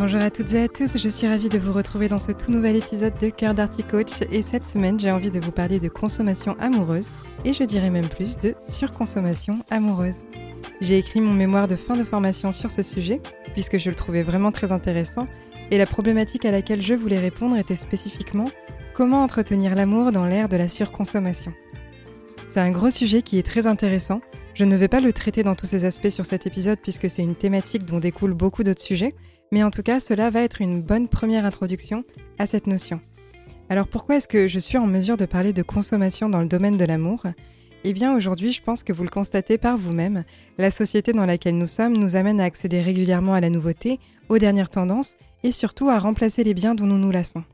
Bonjour à toutes et à tous, je suis ravie de vous retrouver dans ce tout nouvel épisode de Cœur d'Arty Coach et cette semaine j'ai envie de vous parler de consommation amoureuse et je dirais même plus de surconsommation amoureuse. J'ai écrit mon mémoire de fin de formation sur ce sujet puisque je le trouvais vraiment très intéressant et la problématique à laquelle je voulais répondre était spécifiquement comment entretenir l'amour dans l'ère de la surconsommation. C'est un gros sujet qui est très intéressant. Je ne vais pas le traiter dans tous ses aspects sur cet épisode puisque c'est une thématique dont découlent beaucoup d'autres sujets, mais en tout cas, cela va être une bonne première introduction à cette notion. Alors pourquoi est-ce que je suis en mesure de parler de consommation dans le domaine de l'amour? Eh bien aujourd'hui, je pense que vous le constatez par vous-même, la société dans laquelle nous sommes nous amène à accéder régulièrement à la nouveauté, aux dernières tendances et surtout à remplacer les biens dont nous nous lassons.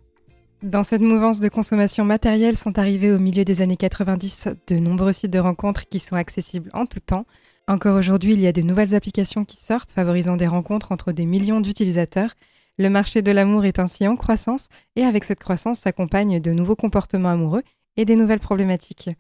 Dans cette mouvance de consommation matérielle sont arrivés au milieu des années 90 de nombreux sites de rencontres qui sont accessibles en tout temps, encore aujourd'hui, il y a de nouvelles applications qui sortent, favorisant des rencontres entre des millions d'utilisateurs. Le marché de l'amour est ainsi en croissance, et avec cette croissance s'accompagnent de nouveaux comportements amoureux et des nouvelles problématiques.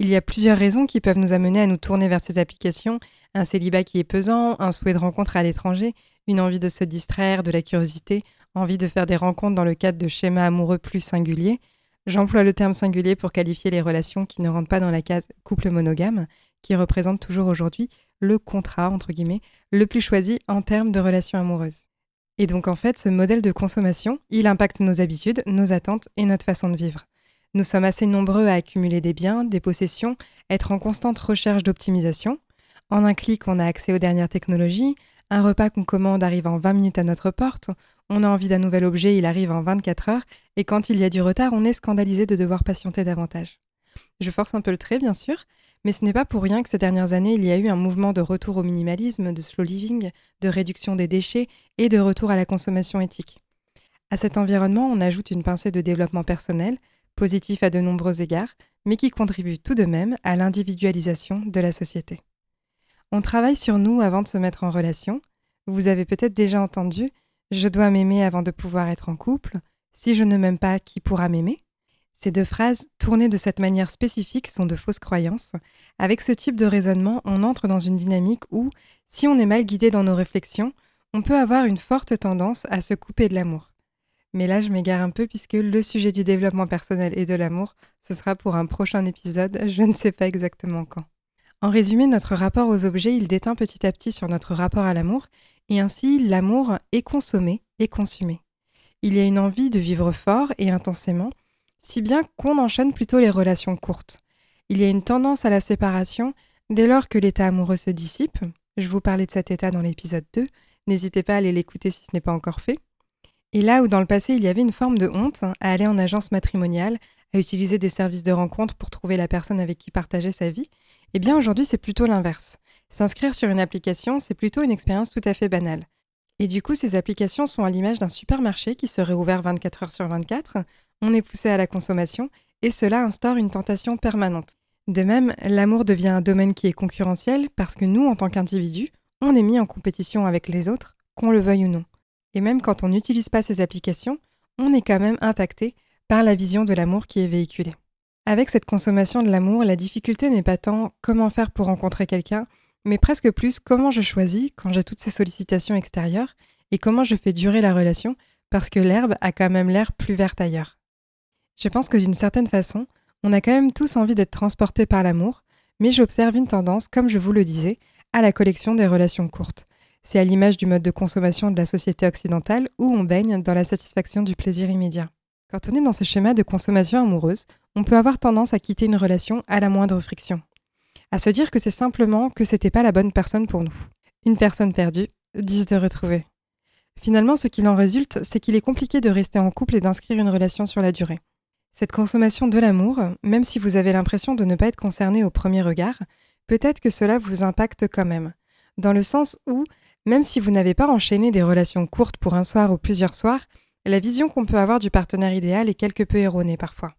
Il y a plusieurs raisons qui peuvent nous amener à nous tourner vers ces applications. Un célibat qui est pesant, un souhait de rencontre à l'étranger, une envie de se distraire, de la curiosité, envie de faire des rencontres dans le cadre de schémas amoureux plus singuliers. J'emploie le terme singulier pour qualifier les relations qui ne rentrent pas dans la case couple monogame, qui représente toujours aujourd'hui le contrat, entre guillemets, le plus choisi en termes de relations amoureuses. Et donc en fait, ce modèle de consommation, il impacte nos habitudes, nos attentes et notre façon de vivre. Nous sommes assez nombreux à accumuler des biens, des possessions, être en constante recherche d'optimisation. En un clic, on a accès aux dernières technologies, un repas qu'on commande arrive en 20 minutes à notre porte, on a envie d'un nouvel objet, il arrive en 24 heures, et quand il y a du retard, on est scandalisé de devoir patienter davantage. Je force un peu le trait, bien sûr, mais ce n'est pas pour rien que ces dernières années, il y a eu un mouvement de retour au minimalisme, de slow living, de réduction des déchets et de retour à la consommation éthique. À cet environnement, on ajoute une pincée de développement personnel, positif à de nombreux égards, mais qui contribue tout de même à l'individualisation de la société. On travaille sur nous avant de se mettre en relation. Vous avez peut-être déjà entendu Je dois m'aimer avant de pouvoir être en couple. Si je ne m'aime pas, qui pourra m'aimer? Ces deux phrases, tournées de cette manière spécifique, sont de fausses croyances. Avec ce type de raisonnement, on entre dans une dynamique où, si on est mal guidé dans nos réflexions, on peut avoir une forte tendance à se couper de l'amour. Mais là, je m'égare un peu puisque le sujet du développement personnel et de l'amour, ce sera pour un prochain épisode, je ne sais pas exactement quand. En résumé, notre rapport aux objets, il déteint petit à petit sur notre rapport à l'amour, et ainsi l'amour est consommé et consumé. Il y a une envie de vivre fort et intensément, si bien qu'on enchaîne plutôt les relations courtes. Il y a une tendance à la séparation dès lors que l'état amoureux se dissipe. Je vous parlais de cet état dans l'épisode 2, n'hésitez pas à aller l'écouter si ce n'est pas encore fait. Et là où dans le passé il y avait une forme de honte à aller en agence matrimoniale, à utiliser des services de rencontre pour trouver la personne avec qui partager sa vie, eh bien aujourd'hui c'est plutôt l'inverse. S'inscrire sur une application, c'est plutôt une expérience tout à fait banale. Et du coup, ces applications sont à l'image d'un supermarché qui serait ouvert 24 heures sur 24, on est poussé à la consommation et cela instaure une tentation permanente. De même, l'amour devient un domaine qui est concurrentiel parce que nous, en tant qu'individus, on est mis en compétition avec les autres, qu'on le veuille ou non. Et même quand on n'utilise pas ces applications, on est quand même impacté par la vision de l'amour qui est véhiculée. Avec cette consommation de l'amour, la difficulté n'est pas tant comment faire pour rencontrer quelqu'un, mais presque plus comment je choisis quand j'ai toutes ces sollicitations extérieures et comment je fais durer la relation parce que l'herbe a quand même l'air plus verte ailleurs. Je pense que d'une certaine façon, on a quand même tous envie d'être transportés par l'amour, mais j'observe une tendance, comme je vous le disais, à la collection des relations courtes. C'est à l'image du mode de consommation de la société occidentale où on baigne dans la satisfaction du plaisir immédiat. Quand on est dans ce schéma de consommation amoureuse, on peut avoir tendance à quitter une relation à la moindre friction. À se dire que c'est simplement que c'était pas la bonne personne pour nous. Une personne perdue, dix de retrouver. Finalement, ce qu'il en résulte, c'est qu'il est compliqué de rester en couple et d'inscrire une relation sur la durée. Cette consommation de l'amour, même si vous avez l'impression de ne pas être concerné au premier regard, peut-être que cela vous impacte quand même, dans le sens où Même si vous n'avez pas enchaîné des relations courtes pour un soir ou plusieurs soirs, la vision qu'on peut avoir du partenaire idéal est quelque peu erronée parfois.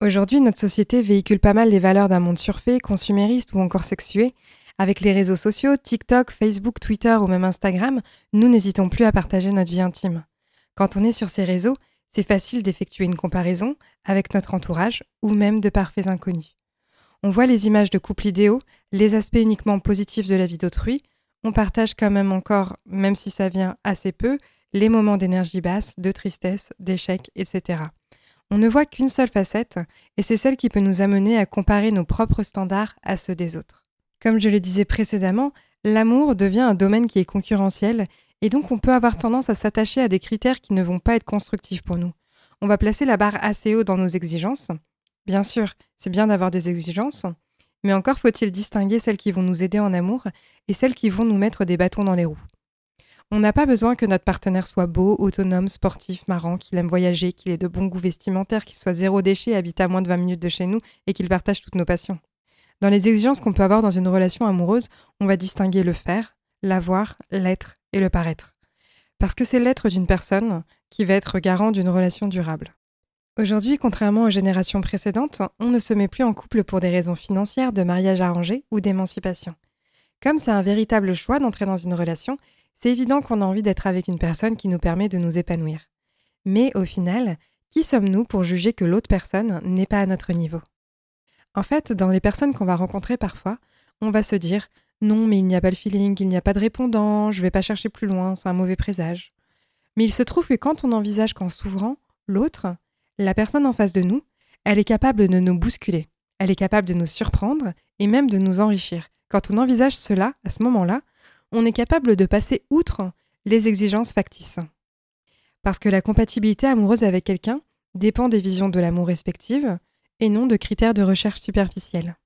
Aujourd'hui, notre société véhicule pas mal les valeurs d'un monde surfait, consumériste ou encore sexué. Avec les réseaux sociaux, TikTok, Facebook, Twitter ou même Instagram, nous n'hésitons plus à partager notre vie intime. Quand on est sur ces réseaux, c'est facile d'effectuer une comparaison avec notre entourage ou même de parfaits inconnus. On voit les images de couples idéaux, les aspects uniquement positifs de la vie d'autrui, on partage quand même encore, même si ça vient assez peu, les moments d'énergie basse, de tristesse, d'échec, etc. On ne voit qu'une seule facette, et c'est celle qui peut nous amener à comparer nos propres standards à ceux des autres. Comme je le disais précédemment, l'amour devient un domaine qui est concurrentiel, et donc on peut avoir tendance à s'attacher à des critères qui ne vont pas être constructifs pour nous. On va placer la barre assez haut dans nos exigences. Bien sûr, c'est bien d'avoir des exigences, mais encore faut-il distinguer celles qui vont nous aider en amour et celles qui vont nous mettre des bâtons dans les roues. On n'a pas besoin que notre partenaire soit beau, autonome, sportif, marrant, qu'il aime voyager, qu'il ait de bons goûts vestimentaires, qu'il soit zéro déchet, habite à moins de 20 minutes de chez nous et qu'il partage toutes nos passions. Dans les exigences qu'on peut avoir dans une relation amoureuse, on va distinguer le faire, l'avoir, l'être et le paraître. Parce que c'est l'être d'une personne qui va être garant d'une relation durable. Aujourd'hui, contrairement aux générations précédentes, on ne se met plus en couple pour des raisons financières, de mariage arrangé ou d'émancipation. Comme c'est un véritable choix d'entrer dans une relation, c'est évident qu'on a envie d'être avec une personne qui nous permet de nous épanouir. Mais au final, qui sommes-nous pour juger que l'autre personne n'est pas à notre niveau? En fait, dans les personnes qu'on va rencontrer parfois, on va se dire non, mais il n'y a pas le feeling, il n'y a pas de répondant, je vais pas chercher plus loin, c'est un mauvais présage. Mais il se trouve que quand on envisage qu'en s'ouvrant, l'autre, la personne en face de nous, elle est capable de nous bousculer, elle est capable de nous surprendre et même de nous enrichir. Quand on envisage cela, à ce moment-là, on est capable de passer outre les exigences factices. Parce que la compatibilité amoureuse avec quelqu'un dépend des visions de l'amour respectives et non de critères de recherche superficiels.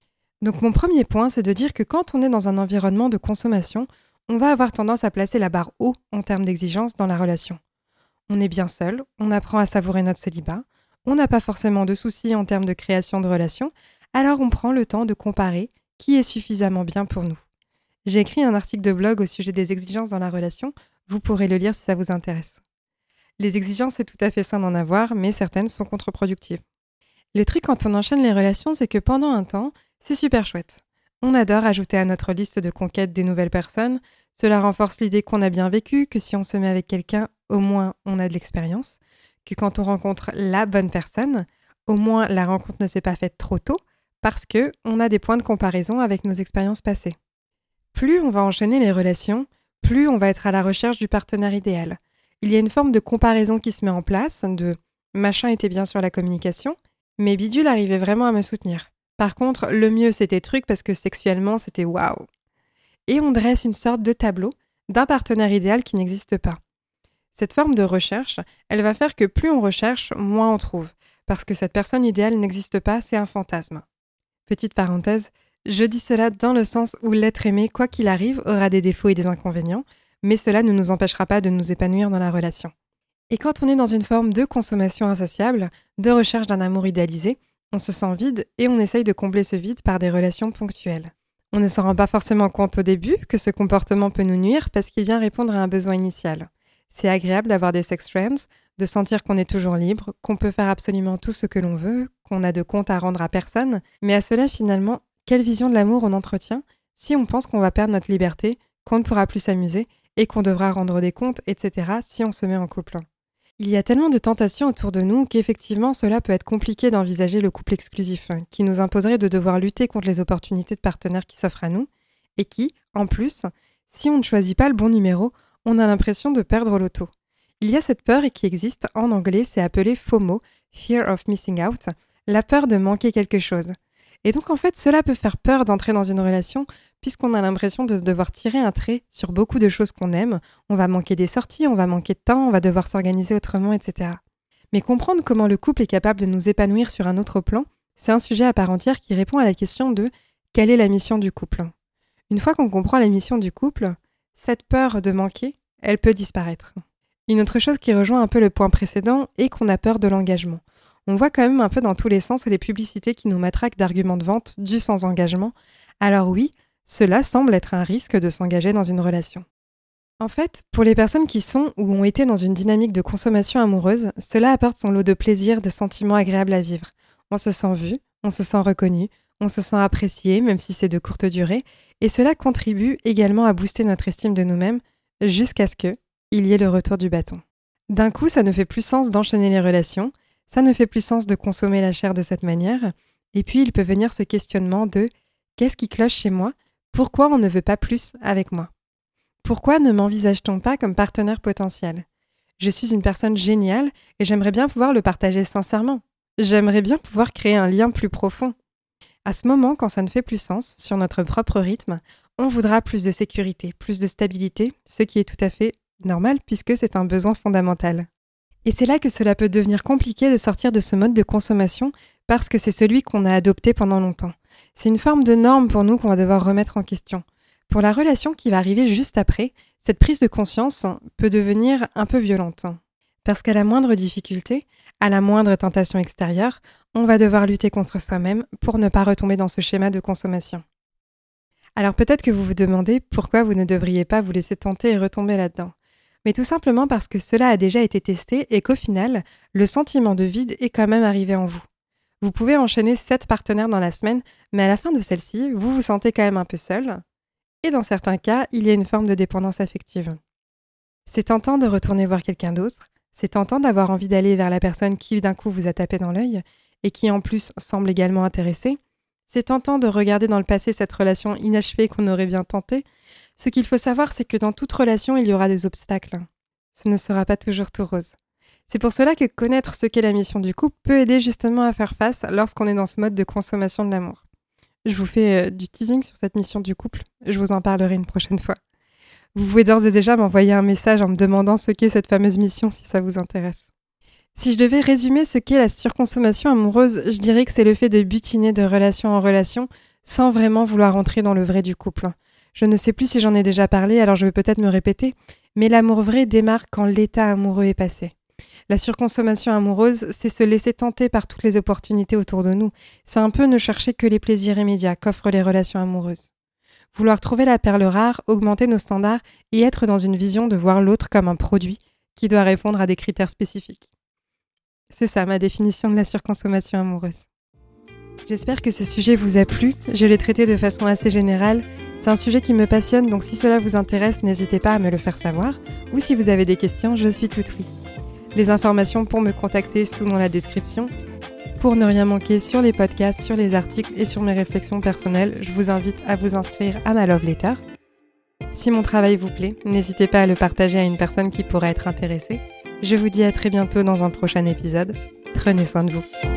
Donc mon premier point, c'est de dire que quand on est dans un environnement de consommation, on va avoir tendance à placer la barre haut en termes d'exigence dans la relation. On est bien seul, on apprend à savourer notre célibat, on n'a pas forcément de soucis en termes de création de relations, alors on prend le temps de comparer qui est suffisamment bien pour nous. J'ai écrit un article de blog au sujet des exigences dans la relation, vous pourrez le lire si ça vous intéresse. Les exigences, c'est tout à fait sain d'en avoir, mais certaines sont contre-productives. Le truc quand on enchaîne les relations, c'est que pendant un temps, c'est super chouette. On adore ajouter à notre liste de conquêtes des nouvelles personnes, cela renforce l'idée qu'on a bien vécu, que si on se met avec quelqu'un, au moins on a de l'expérience, que quand on rencontre la bonne personne, au moins la rencontre ne s'est pas faite trop tôt, parce que on a des points de comparaison avec nos expériences passées. Plus on va enchaîner les relations, plus on va être à la recherche du partenaire idéal. Il y a une forme de comparaison qui se met en place, de machin était bien sur la communication, mais bidule arrivait vraiment à me soutenir. Par contre, le mieux c'était truc parce que sexuellement c'était waouh. Et on dresse une sorte de tableau d'un partenaire idéal qui n'existe pas. Cette forme de recherche, elle va faire que plus on recherche, moins on trouve, parce que cette personne idéale n'existe pas, c'est un fantasme. Petite parenthèse, je dis cela dans le sens où l'être aimé, quoi qu'il arrive, aura des défauts et des inconvénients, mais cela ne nous empêchera pas de nous épanouir dans la relation. Et quand on est dans une forme de consommation insatiable, de recherche d'un amour idéalisé, on se sent vide et on essaye de combler ce vide par des relations ponctuelles. On ne s'en rend pas forcément compte au début que ce comportement peut nous nuire parce qu'il vient répondre à un besoin initial. C'est agréable d'avoir des sex friends, de sentir qu'on est toujours libre, qu'on peut faire absolument tout ce que l'on veut, qu'on a de compte à rendre à personne, mais à cela finalement, quelle vision de l'amour on entretient si on pense qu'on va perdre notre liberté, qu'on ne pourra plus s'amuser et qu'on devra rendre des comptes, etc. si on se met en couple? Il y a tellement de tentations autour de nous qu'effectivement cela peut être compliqué d'envisager le couple exclusif, hein, qui nous imposerait de devoir lutter contre les opportunités de partenaires qui s'offrent à nous, et qui, en plus, si on ne choisit pas le bon numéro, on a l'impression de perdre l'auto. Il y a cette peur qui existe, en anglais c'est appelé FOMO, Fear of Missing Out, la peur de manquer quelque chose. Et donc en fait, cela peut faire peur d'entrer dans une relation puisqu'on a l'impression de devoir tirer un trait sur beaucoup de choses qu'on aime. On va manquer des sorties, on va manquer de temps, on va devoir s'organiser autrement, etc. Mais comprendre comment le couple est capable de nous épanouir sur un autre plan, c'est un sujet à part entière qui répond à la question de quelle est la mission du couple? Une fois qu'on comprend la mission du couple, cette peur de manquer, elle peut disparaître. Une autre chose qui rejoint un peu le point précédent est qu'on a peur de l'engagement on voit quand même un peu dans tous les sens les publicités qui nous matraquent d'arguments de vente du sans engagement. Alors oui, cela semble être un risque de s'engager dans une relation. En fait, pour les personnes qui sont ou ont été dans une dynamique de consommation amoureuse, cela apporte son lot de plaisir, de sentiments agréables à vivre. On se sent vu, on se sent reconnu, on se sent apprécié, même si c'est de courte durée, et cela contribue également à booster notre estime de nous-mêmes jusqu'à ce que il y ait le retour du bâton. D'un coup, ça ne fait plus sens d'enchaîner les relations, ça ne fait plus sens de consommer la chair de cette manière, et puis il peut venir ce questionnement de qu'est-ce qui cloche chez moi? Pourquoi on ne veut pas plus avec moi? Pourquoi ne m'envisage-t-on pas comme partenaire potentiel? Je suis une personne géniale et j'aimerais bien pouvoir le partager sincèrement. J'aimerais bien pouvoir créer un lien plus profond. À ce moment, quand ça ne fait plus sens, sur notre propre rythme, on voudra plus de sécurité, plus de stabilité, ce qui est tout à fait normal puisque c'est un besoin fondamental. Et c'est là que cela peut devenir compliqué de sortir de ce mode de consommation parce que c'est celui qu'on a adopté pendant longtemps. C'est une forme de norme pour nous qu'on va devoir remettre en question. Pour la relation qui va arriver juste après, cette prise de conscience peut devenir un peu violente. Parce qu'à la moindre difficulté, à la moindre tentation extérieure, on va devoir lutter contre soi-même pour ne pas retomber dans ce schéma de consommation. Alors peut-être que vous vous demandez pourquoi vous ne devriez pas vous laisser tenter et retomber là-dedans. Mais tout simplement parce que cela a déjà été testé et qu'au final, le sentiment de vide est quand même arrivé en vous. Vous pouvez enchaîner 7 partenaires dans la semaine, mais à la fin de celle-ci, vous vous sentez quand même un peu seul. Et dans certains cas, il y a une forme de dépendance affective. C'est tentant de retourner voir quelqu'un d'autre, c'est tentant d'avoir envie d'aller vers la personne qui d'un coup vous a tapé dans l'œil et qui en plus semble également intéressée. C'est tentant de regarder dans le passé cette relation inachevée qu'on aurait bien tentée. Ce qu'il faut savoir, c'est que dans toute relation, il y aura des obstacles. Ce ne sera pas toujours tout rose. C'est pour cela que connaître ce qu'est la mission du couple peut aider justement à faire face lorsqu'on est dans ce mode de consommation de l'amour. Je vous fais euh, du teasing sur cette mission du couple, je vous en parlerai une prochaine fois. Vous pouvez d'ores et déjà m'envoyer un message en me demandant ce qu'est cette fameuse mission si ça vous intéresse. Si je devais résumer ce qu'est la surconsommation amoureuse, je dirais que c'est le fait de butiner de relation en relation sans vraiment vouloir entrer dans le vrai du couple. Je ne sais plus si j'en ai déjà parlé, alors je vais peut-être me répéter, mais l'amour vrai démarre quand l'état amoureux est passé. La surconsommation amoureuse, c'est se laisser tenter par toutes les opportunités autour de nous. C'est un peu ne chercher que les plaisirs immédiats qu'offrent les relations amoureuses. Vouloir trouver la perle rare, augmenter nos standards et être dans une vision de voir l'autre comme un produit qui doit répondre à des critères spécifiques. C'est ça ma définition de la surconsommation amoureuse. J'espère que ce sujet vous a plu. Je l'ai traité de façon assez générale. C'est un sujet qui me passionne, donc si cela vous intéresse, n'hésitez pas à me le faire savoir. Ou si vous avez des questions, je suis toute oui. Les informations pour me contacter sont dans la description. Pour ne rien manquer sur les podcasts, sur les articles et sur mes réflexions personnelles, je vous invite à vous inscrire à ma love letter. Si mon travail vous plaît, n'hésitez pas à le partager à une personne qui pourrait être intéressée. Je vous dis à très bientôt dans un prochain épisode. Prenez soin de vous.